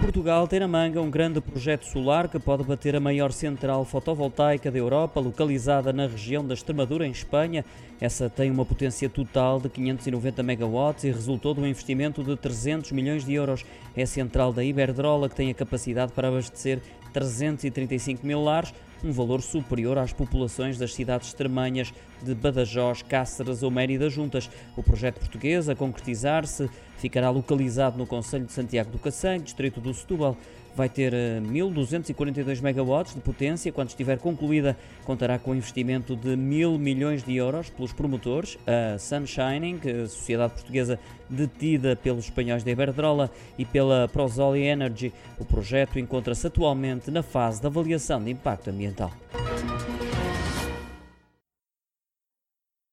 Portugal tem na manga um grande projeto solar que pode bater a maior central fotovoltaica da Europa, localizada na região da Extremadura, em Espanha. Essa tem uma potência total de 590 megawatts e resultou de um investimento de 300 milhões de euros. É a central da Iberdrola que tem a capacidade para abastecer 335 mil lares, um valor superior às populações das cidades extremanhas de Badajoz, Cáceres ou Mérida juntas. O projeto português, a concretizar-se, ficará localizado no Conselho de Santiago do Cacém, distrito do Setúbal. Vai ter 1.242 eh, megawatts de potência. Quando estiver concluída, contará com um investimento de mil milhões de euros pelos promotores, a Sunshining, a sociedade portuguesa detida pelos espanhóis da Iberdrola, e pela Prozoli Energy. O projeto encontra-se atualmente na fase de avaliação de impacto ambiental. 감 사.